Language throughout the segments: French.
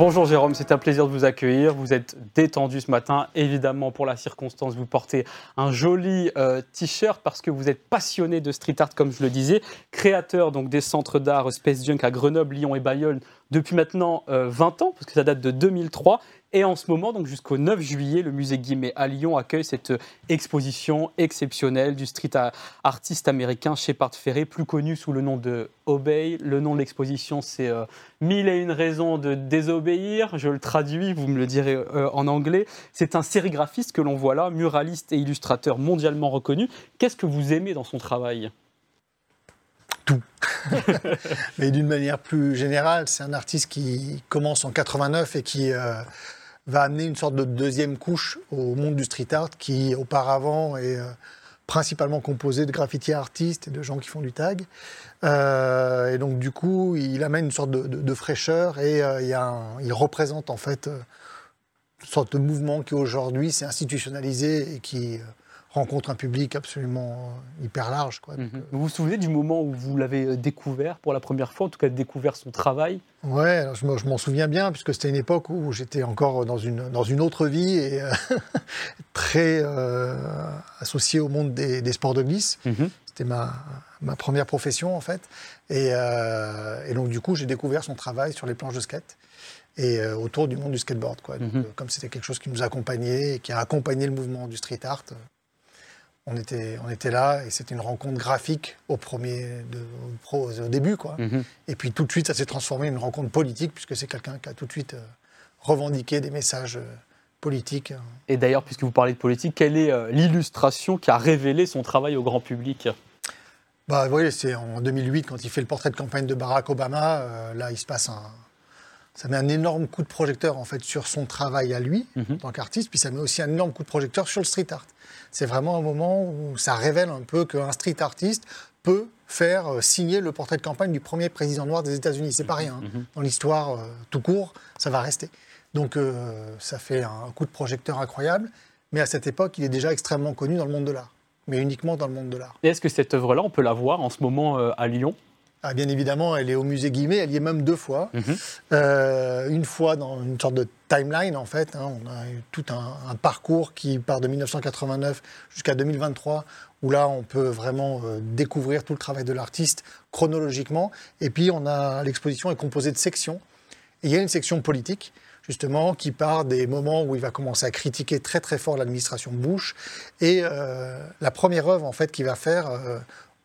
Bonjour Jérôme, c'est un plaisir de vous accueillir. Vous êtes détendu ce matin, évidemment pour la circonstance. Vous portez un joli euh, t-shirt parce que vous êtes passionné de street art, comme je le disais, créateur donc des centres d'art Space Junk à Grenoble, Lyon et Bayonne depuis maintenant 20 euh, ans, parce que ça date de 2003. Et en ce moment, donc jusqu'au 9 juillet, le musée Guimet à Lyon accueille cette exposition exceptionnelle du street artiste américain Shepard Ferré, plus connu sous le nom de Obey. Le nom de l'exposition, c'est euh, Mille et une raisons de désobéir. Je le traduis, vous me le direz euh, en anglais. C'est un sérigraphiste que l'on voit là, muraliste et illustrateur mondialement reconnu. Qu'est-ce que vous aimez dans son travail? Tout. Mais d'une manière plus générale, c'est un artiste qui commence en 89 et qui euh, va amener une sorte de deuxième couche au monde du street art qui auparavant est euh, principalement composé de graffiti artistes et de gens qui font du tag. Euh, et donc du coup, il amène une sorte de, fraîcheur et il, il, représente en fait une sorte de mouvement qui aujourd'hui s'est institutionnalisé et qui rencontre un public absolument hyper large. Quoi. Mhm. Euh, vous vous souvenez du moment où vous l'avez euh, découvert pour la première fois, en tout cas découvert son travail? Ouais, je m'en souviens bien, puisque c'était une époque où j'étais encore dans une, dans une autre vie et euh, très associé au monde des, sports de glisse. Mhm. C'était ma, ma, première profession, en fait. Et, et donc, du coup, j'ai découvert son travail sur les planches de skate et autour du monde du skateboard. Quoi. Mhm. comme c'était quelque chose qui nous accompagnait et qui a accompagné le mouvement du street art, on était, on était là et c'était une rencontre graphique au premier, de, au, début, quoi. Mhm. Et puis tout de suite, ça s'est transformé en une rencontre politique puisque c'est quelqu'un qui a tout de suite euh, revendiqué des messages euh, politiques. Et d'ailleurs, puisque vous parlez de politique, quelle est euh, l'illustration qui a révélé son travail au grand public? Bah, oui, c'est en 2008 quand il fait le portrait de campagne de Barack Obama. là, il se passe un, ça met un énorme coup de projecteur en fait sur son travail à lui mhm. en tant qu'artiste, puis ça met aussi un énorme coup de projecteur sur le street art c'est vraiment un moment où ça révèle un peu qu'un street artiste peut faire euh, signer le portrait de campagne du premier président noir des États-Unis. C'est pas rien. Hein. Mhm. Dans l'histoire, euh, tout court, ça va rester. Donc euh, ça fait un coup de projecteur incroyable. Mais à cette époque, il est déjà extrêmement connu dans le monde de l'art. Mais uniquement dans le monde de l'art. Est-ce que cette œuvre-là, on peut la voir en ce moment à Lyon? Ah, bien évidemment, elle est au musée Guimet, elle y est même deux fois. Mhm. Euh, une fois dans une sorte de timeline, en fait. Hein. on a eu tout un, parcours qui part de 1989 jusqu'à 2023, où là, on peut vraiment euh, découvrir tout le travail de l'artiste chronologiquement. Et puis, on a l'exposition est composée de sections. Et il y a une section politique justement, qui part des moments où il va commencer à critiquer très très fort l'administration Bush. Et euh, la première œuvre, en fait, qu'il va faire,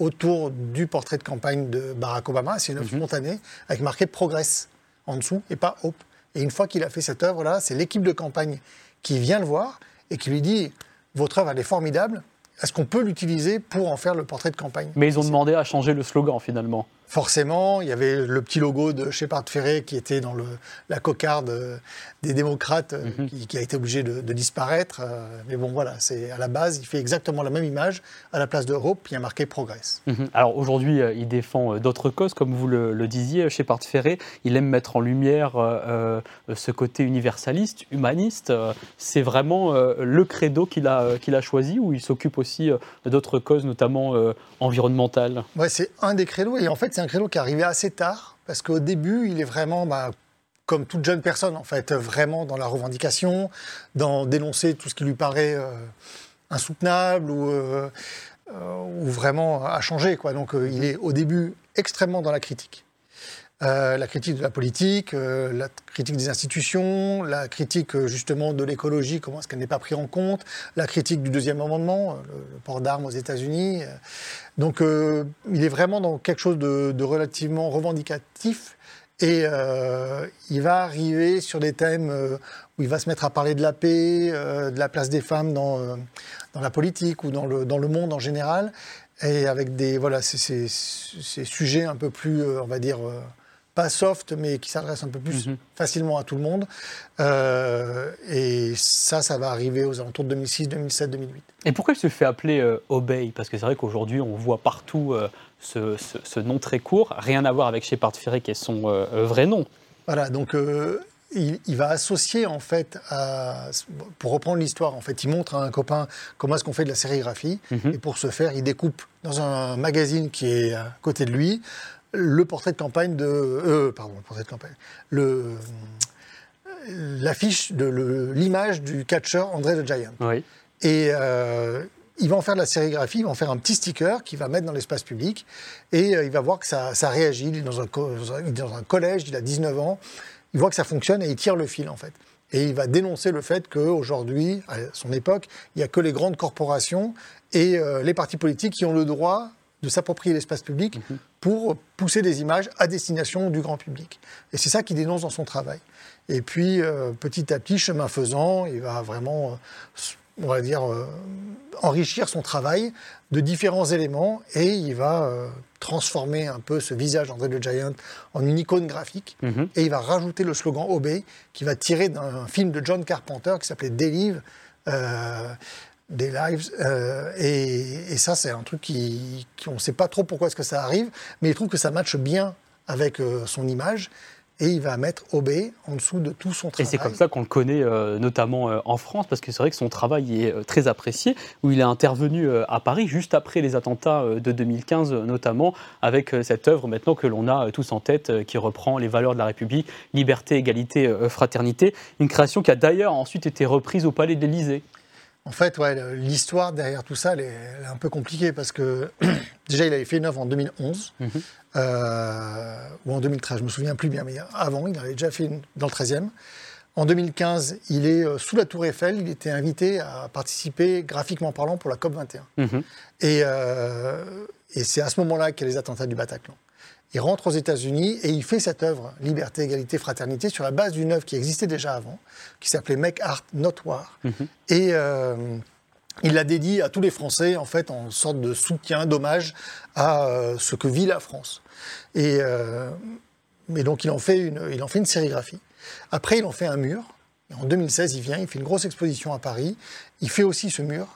autour du portrait de campagne de Barack Obama. C'est une œuvre mhm. spontanée avec marqué Progress en dessous et pas Hope. Et une fois qu'il a fait cette œuvre-là, c'est l'équipe de campagne qui vient le voir et qui lui dit Votre œuvre, elle est formidable. Est-ce qu'on peut l'utiliser pour en faire le portrait de campagne? Mais ils ont demandé à changer le slogan finalement forcément, il y avait le petit logo de Shepard Ferré qui était dans le, la cocarde des démocrates, euh, mhm. qui, a été obligé de, disparaître. Euh, mais bon, voilà, c'est à la base, il fait exactement la même image. À la place de Hope, il y a marqué Progress. Mhm. Alors aujourd'hui, euh, il défend d'autres causes, comme vous le, disiez, Shepard Ferré. Il aime mettre en lumière ce côté universaliste, humaniste. C'est vraiment le credo qu'il a, qu'il a choisi, ou il s'occupe aussi d'autres causes, notamment environnementales? Ouais, c'est un des credos. Et en fait, un créneau qui est arrivé assez tard, parce qu'au début, il est vraiment, bah, comme toute jeune personne, en fait, vraiment dans la revendication, dans dénoncer tout ce qui lui paraît euh, insoutenable ou, euh, euh, ou, vraiment à changer. Quoi. Donc, il est au début extrêmement dans la critique. Euh, la critique de la politique, euh, la critique des institutions, la critique euh, justement de l'écologie, comment est-ce qu'elle n'est pas prise en compte, la critique du deuxième amendement, le, port d'armes aux États-Unis. Donc il est vraiment dans quelque chose de, de relativement revendicatif et il va arriver sur des thèmes où il va se mettre à parler de la paix, de la place des femmes dans, dans la politique ou dans le, dans le monde en général et avec des voilà ces sujets un peu plus on va dire pas soft, mais qui s'adresse un peu plus mhm. facilement à tout le monde. Euh, et ça, ça va arriver aux alentours de 2006, 2007, 2008. Et pourquoi il se fait appeler euh, Obey? Parce que c'est vrai qu'aujourd'hui, on voit partout euh, ce, nom très court, rien à voir avec Shepard Ferré, qui est son vrai nom. Voilà, donc il, va associer en fait, pour reprendre l'histoire, en fait, il montre à un copain comment est-ce qu'on fait de la sérigraphie, mhm. et pour ce faire, il découpe dans un magazine qui est à côté de lui le portrait de campagne de, euh, pardon, le portrait de campagne, le l'affiche de l'image du catcheur André the Giant. Oui. Et euh, il va en faire de la sérigraphie, il va en faire un petit sticker qu'il va mettre dans l'espace public et euh, il va voir que ça, ça réagit. Il est dans un, dans un collège, il a 19 ans, il voit que ça fonctionne et il tire le fil en fait. Et il va dénoncer le fait qu'aujourd'hui, à son époque, il n'y a que les grandes corporations et euh, les partis politiques qui ont le droit de s'approprier l'espace public mhm. pour pousser des images à destination du grand public. Et c'est ça qu'il dénonce dans son travail. Et puis, euh, petit à petit, chemin faisant, il va vraiment on va dire, euh, enrichir son travail de différents éléments et il va euh, transformer un peu ce visage d'André le Giant en une icône graphique mhm. et il va rajouter le slogan Obey qui va tirer d'un film de John Carpenter qui s'appelait. Euh, des lives et, ça c'est un truc qui, on ne sait pas trop pourquoi est-ce que ça arrive mais il trouve que ça matche bien avec son image et il va mettre OB en dessous de tout son travail. Et c'est comme ça qu'on le connaît euh, notamment euh, en France, parce que c'est vrai que son travail est euh, très apprécié, où il est intervenu à Paris juste après les attentats de 2015 notamment, avec cette œuvre maintenant que l'on a tous en tête, qui reprend les valeurs de la République, liberté, égalité, fraternité, une création qui a d'ailleurs ensuite été reprise au Palais de l'Élysée. En fait, ouais, l'histoire derrière tout ça, elle est, un peu compliquée parce que déjà, il avait fait une œuvre en 2011 mhm. euh, ou en 2013, je me souviens plus bien, mais avant, il avait déjà fait une dans le 13e. En 2015, il est euh, sous la Tour Eiffel. Il était invité à participer, graphiquement parlant, pour la COP 21. Mhm. Et, euh, et c'est à ce moment-là qu'il y a les attentats du Bataclan. Il rentre aux États-Unis et il fait cette œuvre, Liberté, Égalité, Fraternité, sur la base d'une œuvre qui existait déjà avant, qui s'appelait Make Art Not War. Mhm. Et euh, il la dédie à tous les Français, en fait, en sorte de soutien, d'hommage à euh, ce que vit la France. Et, euh, mais donc, il en, fait une, il en fait une sérigraphie. Après, il en fait un mur. en 2016, il vient, il fait une grosse exposition à Paris. Il fait aussi ce mur.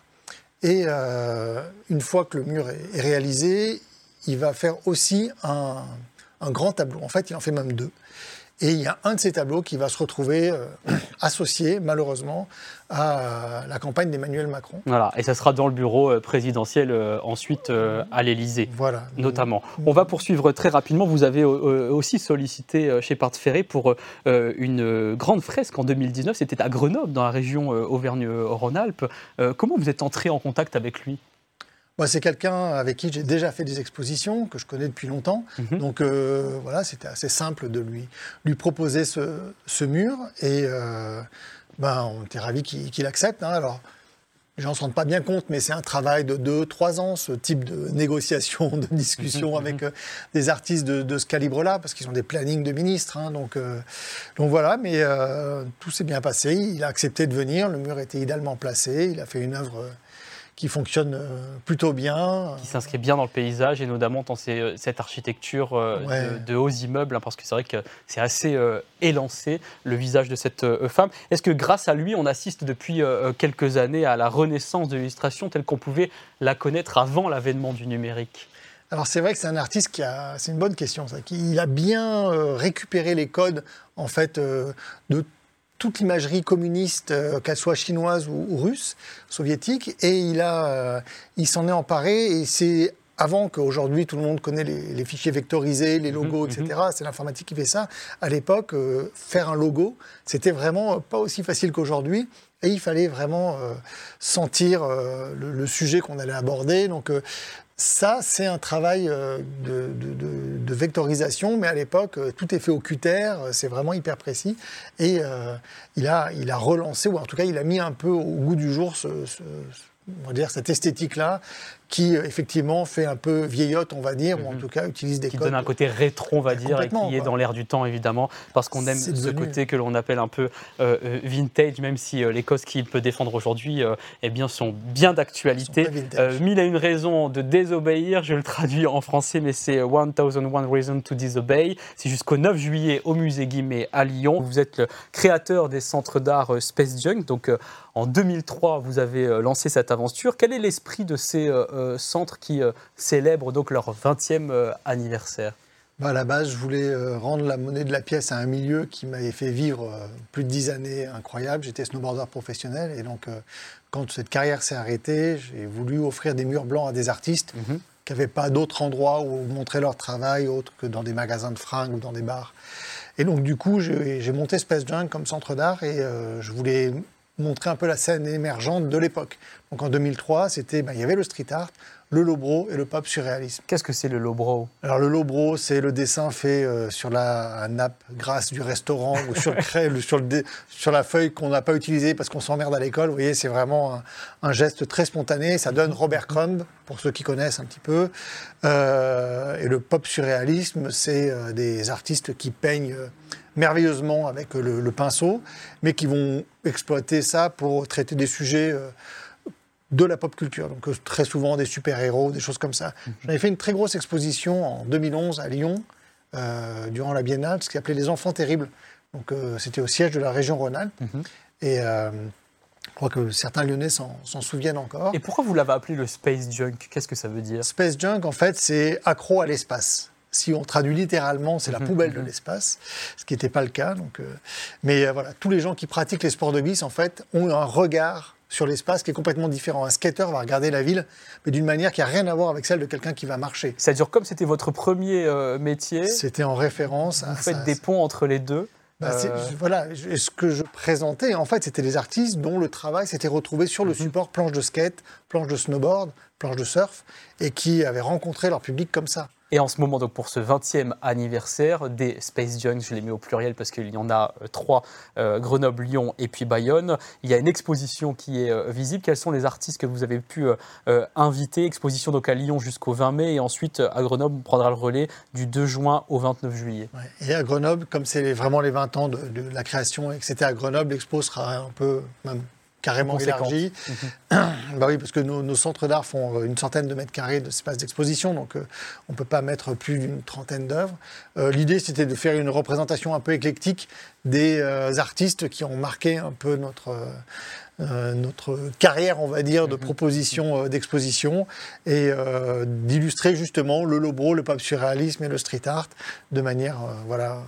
Et une fois que le mur est réalisé, il va faire aussi un, grand tableau. En fait, il en fait même deux. Et il y a un de ces tableaux qui va se retrouver euh, associé, malheureusement, à la campagne d'Emmanuel Macron. Voilà, et ça sera dans le bureau euh, présidentiel euh, ensuite à l'Élysée, voilà. notamment. On va poursuivre très rapidement. Vous avez aussi sollicité chez Part Ferré pour une grande fresque en 2019. C'était à Grenoble, dans la région Auvergne-Rhône-Alpes. comment vous êtes entré en contact avec lui? Moi, c'est quelqu'un avec qui j'ai déjà fait des expositions, que je connais depuis longtemps. Mhm. Donc euh, voilà, c'était assez simple de lui, lui proposer ce, ce mur. Et euh, ben, on était ravis qu'il accepte. Hein. Alors, les gens ne se rendent pas bien compte, mais c'est un travail de 2-3 ans, ce type de négociation, de discussion mhm. avec euh, des artistes de, de ce calibre-là, parce qu'ils ont des plannings de ministres. Hein. donc, donc voilà, mais tout s'est bien passé. Il a accepté de venir, le mur était idéalement placé, il a fait une œuvre qui fonctionne euh, plutôt bien. Qui s'inscrit bien dans le paysage et notamment dans euh, cette architecture euh, de, hauts immeubles, hein, parce que c'est vrai que c'est assez élancé, le visage de cette femme. Est-ce que grâce à lui, on assiste depuis quelques années à la renaissance de l'illustration telle qu'on pouvait la connaître avant l'avènement du numérique? Alors c'est vrai que c'est un artiste qui a, c'est une bonne question, ça, qui a bien récupéré les codes en fait de toute l'imagerie communiste, euh, qu'elle soit chinoise ou, russe, soviétique, et il, a, euh, il s'en est emparé, et c'est avant qu'aujourd'hui tout le monde connaît les, fichiers vectorisés, les logos, mhm, etc. Mhm. C'est l'informatique qui fait ça. À l'époque, euh, faire un logo, c'était vraiment pas aussi facile qu'aujourd'hui. Et il fallait vraiment sentir le, le, sujet qu'on allait aborder. Donc, ça, c'est un travail euh, de, vectorisation, mais à l'époque, euh, tout est fait au cutter, euh, c'est vraiment hyper précis. Et il, a, il a relancé, ou en tout cas, il a mis un peu au goût du jour ce, on va dire, cette esthétique-là, qui effectivement fait un peu vieillotte, on va dire, ou en mhm. tout cas utilise des qui codes. donne un côté rétro, on va dire, et qui est dans l'air du temps, évidemment, parce qu'on aime ce côté que l'on appelle un peu euh, euh, vintage, même si euh, les causes qu'il peut défendre aujourd'hui eh bien, sont bien d'actualité. mille et une raisons de désobéir, je le traduis en français, mais c'est 1001 Reasons to Disobey. C'est jusqu'au 9 juillet au musée Guimet à Lyon. Vous êtes le créateur des centres d'art Space Junk, donc en 2003, vous avez lancé cette aventure. Quel est l'esprit de ces euh, centres qui euh, célèbrent donc leur 20e euh, anniversaire? Bah, À la base, je voulais euh, rendre la monnaie de la pièce à un milieu qui m'avait fait vivre euh, plus de dix années incroyables. J'étais snowboarder professionnel et donc euh, quand cette carrière s'est arrêtée, j'ai voulu offrir des murs blancs à des artistes Mhm. qui n'avaient pas d'autres endroits où montrer leur travail autre que dans des magasins de fringues ou dans des bars. Et donc du coup, j'ai monté Space Junk comme centre d'art et euh, je voulais montrer un peu la scène émergente de l'époque. Donc en 2003, c'était, ben, il y avait le street art, le lowbrow et le pop surréalisme. Qu'est-ce que c'est le lowbrow Alors le lowbrow, c'est le dessin fait euh, sur la nappe grasse du restaurant ou sur, le sur, le dé- sur la feuille qu'on n'a pas utilisée parce qu'on s'emmerde à l'école. Vous voyez, c'est vraiment un, un geste très spontané. Ça donne Robert Crumb, pour ceux qui connaissent un petit peu. Euh, et le pop surréalisme, c'est euh, des artistes qui peignent merveilleusement avec le, le pinceau, mais qui vont exploiter ça pour traiter des sujets... de la pop culture, donc euh, très souvent des super-héros, des choses comme ça. J'avais fait une très grosse exposition en 2011 à Lyon, euh, durant la Biennale, ce qui s'appelait Les Enfants Terribles. Donc euh, c'était au siège de la région Rhône-Alpes. Mhm. Et euh, je crois que certains Lyonnais s'en souviennent encore. Et pourquoi vous l'avez appelé le space junk? Qu'est-ce que ça veut dire? Space Junk, en fait, c'est accro à l'espace. Si on traduit littéralement, c'est la Mhm, poubelle de mhm. l'espace, ce qui n'était pas le cas. Donc, euh, mais euh, voilà, tous les gens qui pratiquent les sports de glisse, en fait, ont un regard sur l'espace qui est complètement différent. Un skater va regarder la ville, mais d'une manière qui n'a rien à voir avec celle de quelqu'un qui va marcher. C'est-à-dire, comme c'était votre premier euh, métier, C'était en référence à vous faites ça. des ponts entre les deux. Bah, Euh, voilà, je- ce que je présentais, en fait, c'était des artistes dont le travail s'était retrouvé sur le Mhm. support planche de skate, planche de snowboard, planche de surf, et qui avaient rencontré leur public comme ça. Et en ce moment, donc pour ce 20e anniversaire des Space Junks, je les mets au pluriel parce qu'il y en a euh, trois, euh, Grenoble, Lyon et puis Bayonne, il y a une exposition qui est euh, visible. Quels sont les artistes que vous avez pu euh, inviter? Exposition donc à Lyon jusqu'au 20 mai et ensuite à Grenoble, on prendra le relais du 2 juin au 29 juillet. Ouais. Et à Grenoble, comme c'est vraiment les 20 ans de, de la création et que c'était à Grenoble, l'expo sera un peu, même carrément Conséquente. élargie. bah oui, parce que nos, nos centres d'art font euh, une centaine de mètres carrés d'espace d'exposition, donc euh, on ne peut pas mettre plus d'une trentaine d'œuvres. Euh, L'idée, c'était de faire une représentation un peu éclectique des euh, artistes qui ont marqué un peu notre... euh, notre carrière, on va dire, de proposition euh, d'exposition et euh, d'illustrer justement le lobro, le pop surréalisme et le street art de manière voilà,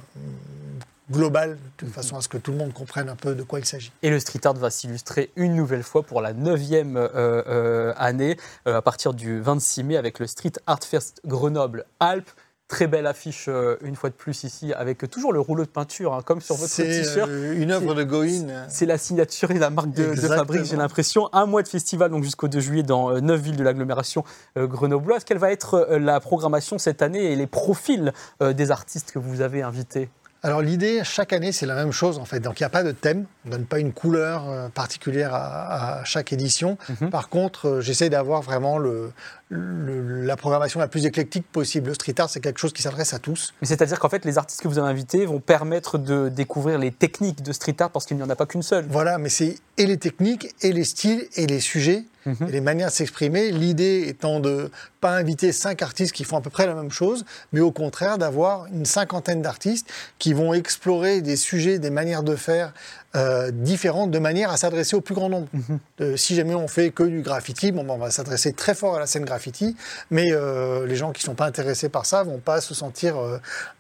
globale, de façon à ce que tout le monde comprenne un peu de quoi il s'agit. Et le street art va s'illustrer une nouvelle fois pour la neuvième euh, euh, année euh, à partir du 26 mai avec le Street Art Fest Grenoble-Alpes. Très belle affiche une fois de plus ici avec toujours le rouleau de peinture hein, comme sur votre C'est t-shirt. euh, une œuvre de Goïn. C'est la signature et la marque de, fabrique, j'ai l'impression. Un mois de festival, donc jusqu'au 2 juillet, dans neuf villes de l'agglomération grenobloise. Quelle va être la programmation cette année et les profils des artistes que vous avez invités? Alors l'idée, chaque année, c'est la même chose en fait. Donc il n'y a pas de thème, on ne donne pas une couleur euh, particulière à, à chaque édition. Mhm. Par contre, euh, j'essaie d'avoir vraiment le, le- la programmation la plus éclectique possible. Le street art, c'est quelque chose qui s'adresse à tous. Mais c'est-à-dire qu'en fait, les artistes que vous avez invités vont permettre de découvrir les techniques de street art parce qu'il n'y en a pas qu'une seule. Voilà, mais c'est et les techniques, et les styles, et les sujets, Mhm. et les manières de s'exprimer. L'idée étant de pas inviter cinq artistes qui font à peu près la même chose, mais au contraire d'avoir une cinquantaine d'artistes qui vont explorer des sujets, des manières de faire euh, différentes, de manière à s'adresser au plus grand nombre. Mhm. Euh, si jamais on fait que du graffiti, bon, ben, on va s'adresser très fort à la scène graffiti, mais euh, les gens qui sont pas intéressés par ça vont pas se sentir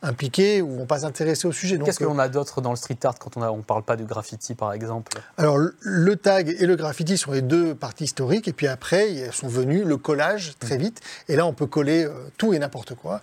impliqués ou vont pas s'intéresser au sujet. Qu'est-ce que l'on a d'autre dans le street art quand on ne on parle pas de graffiti, par exemple? Alors, le- le tag et le graffiti sont les deux parties historiques, et puis après, ils sont venus le collage très vite, et là, on peut coller tout et n'importe quoi.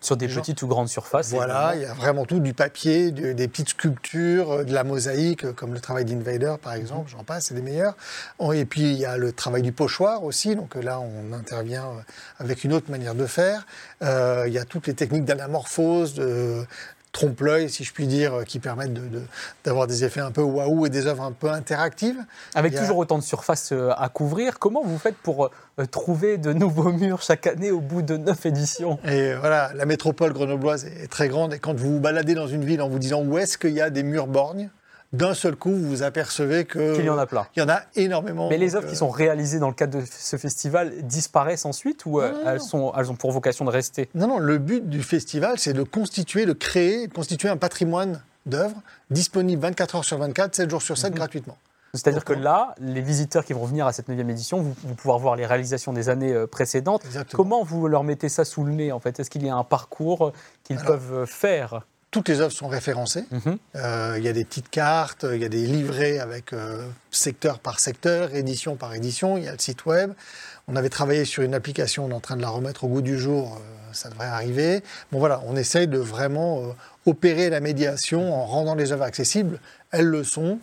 Sur des petites ou grandes surfaces voilà, il y a vraiment tout, du papier, de- des petites sculptures, de la mosaïque, euh, comme le travail d'Invader, par exemple, j'en passe, c'est des meilleurs. Oh, Et puis, il y a le travail du pochoir aussi, donc là, on intervient euh, avec une autre manière de faire. Euh, il y a toutes les techniques d'anamorphose, de trompe-l'œil, si je puis dire, qui permettent de- de- d'avoir des effets un peu waouh et des œuvres un peu interactives. Avec a- toujours autant de surfaces euh, à couvrir, comment vous faites pour trouver de nouveaux murs chaque année au bout de neuf éditions? Et voilà, la métropole grenobloise est très grande et quand vous vous baladez dans une ville en vous disant où est-ce qu'il y a des murs borgnes, d'un seul coup, vous vous apercevez que Qu'il y en a plein. il y en a énormément. Mais les œuvres euh, qui sont réalisées dans le cadre de ce festival disparaissent ensuite ou euh, Non, non, elles, non. sont, elles ont pour vocation de rester? Non, non, le but du festival, c'est de constituer, de créer, de constituer un patrimoine d'œuvres disponible 24 heures sur 24, 7 jours sur 7 Mhm. gratuitement. C'est-à-dire que là, les visiteurs qui vont venir à cette 9e édition vous vont pouvoir voir les réalisations des années euh, précédentes. Exactement. Comment vous leur mettez ça sous le nez en fait? Est-ce qu'il y a un parcours qu'ils peuvent faire? Toutes les œuvres sont référencées. Mhm. Euh, Il y a des petites cartes, il y a des livrets avec euh, secteur par secteur, édition par édition. Il y a le site web. On avait travaillé sur une application, on est en train de la remettre au goût du jour. euh, ça devrait arriver. Bon voilà, on essaye de vraiment opérer la médiation en rendant les œuvres accessibles. Elles le sont.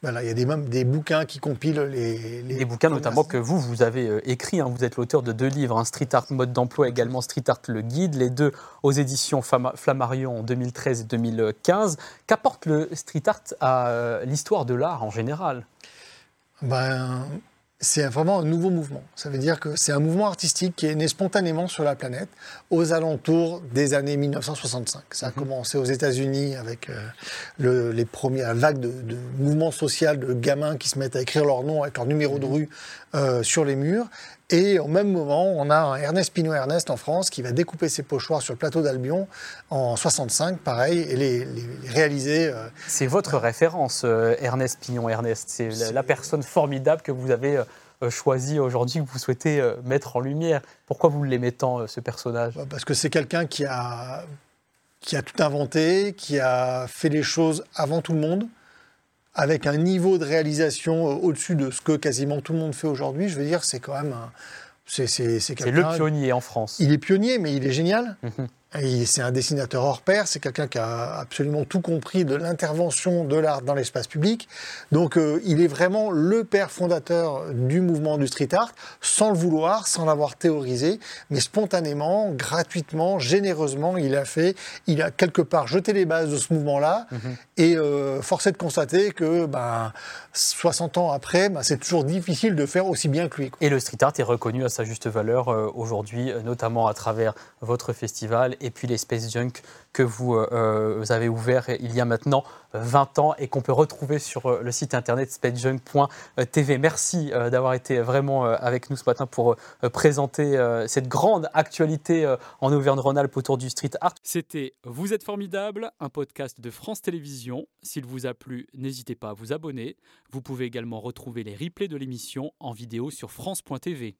Voilà, il y a des, même des bouquins qui compilent les, les Des bouquins notamment que vous, vous avez euh, écrits. hein. Vous êtes l'auteur de deux livres, un Street Art Mode d'emploi, également Street Art le Guide, les deux aux éditions Flammarion en 2013 et 2015. Qu'apporte le street art à euh, l'histoire de l'art en général? Ben, c'est vraiment un nouveau mouvement. Ça veut dire que c'est un mouvement artistique qui est né spontanément sur la planète aux alentours des années 1965. Ça a commencé aux États-Unis avec euh, le- les premières vagues de, de mouvements sociaux de gamins qui se mettent à écrire leur nom avec leur numéro de rue euh, sur les murs. Et au même moment, on a un Ernest Pinault Ernest en France qui va découper ses pochoirs sur le plateau d'Albion en 65, pareil, et les, les- les réaliser. euh, C'est votre référence, euh, Ernest Pignon Ernest. C'est la, la personne formidable que vous avez euh, choisie aujourd'hui, que vous souhaitez mettre en lumière. Pourquoi vous l'aimez tant, ce personnage? Bah, Parce que c'est quelqu'un qui a, qui a tout inventé, qui a fait les choses avant tout le monde, avec un niveau de réalisation euh, au-dessus de ce que quasiment tout le monde fait aujourd'hui. Je veux dire, c'est quand même un. C'est c'est- c'est C'est le pionnier en France. Il est pionnier, mais il est génial. Mhm. C'est un dessinateur hors pair, c'est quelqu'un qui a absolument tout compris de l'intervention de l'art dans l'espace public. Donc euh, il est vraiment le père fondateur du mouvement du street art, sans le vouloir, sans l'avoir théorisé, mais spontanément, gratuitement, généreusement, il a fait, il a quelque part jeté les bases de ce mouvement-là, et euh, force est de constater que ben, 60 ans après, ben, c'est toujours difficile de faire aussi bien que lui. quoi. Et le street art est reconnu à sa juste valeur euh, aujourd'hui, euh, notamment à travers votre festival et puis les Space Junk que vous, euh, euh, vous avez ouvert il y a maintenant 20 ans et qu'on peut retrouver sur euh, le site internet spacejunk.tv. Merci d'avoir été vraiment avec nous ce matin pour présenter cette grande actualité en Auvergne-Rhône-Alpes autour du street art. C'était Vous êtes formidable, un podcast de France Télévisions. S'il vous a plu, n'hésitez pas à vous abonner. Vous pouvez également retrouver les replays de l'émission en vidéo sur France.tv.